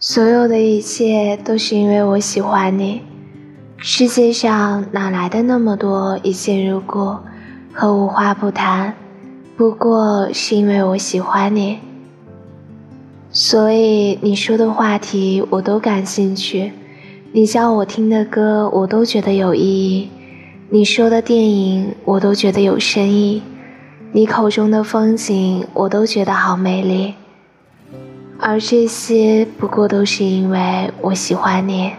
所有的一切都是因为我喜欢你。世界上哪来的那么多一见如故和无话不谈？不过是因为我喜欢你，所以你说的话题我都感兴趣，你教我听的歌我都觉得有意义，你说的电影我都觉得有深意，你口中的风景我都觉得好美丽。而这些不过都是因为我喜欢你。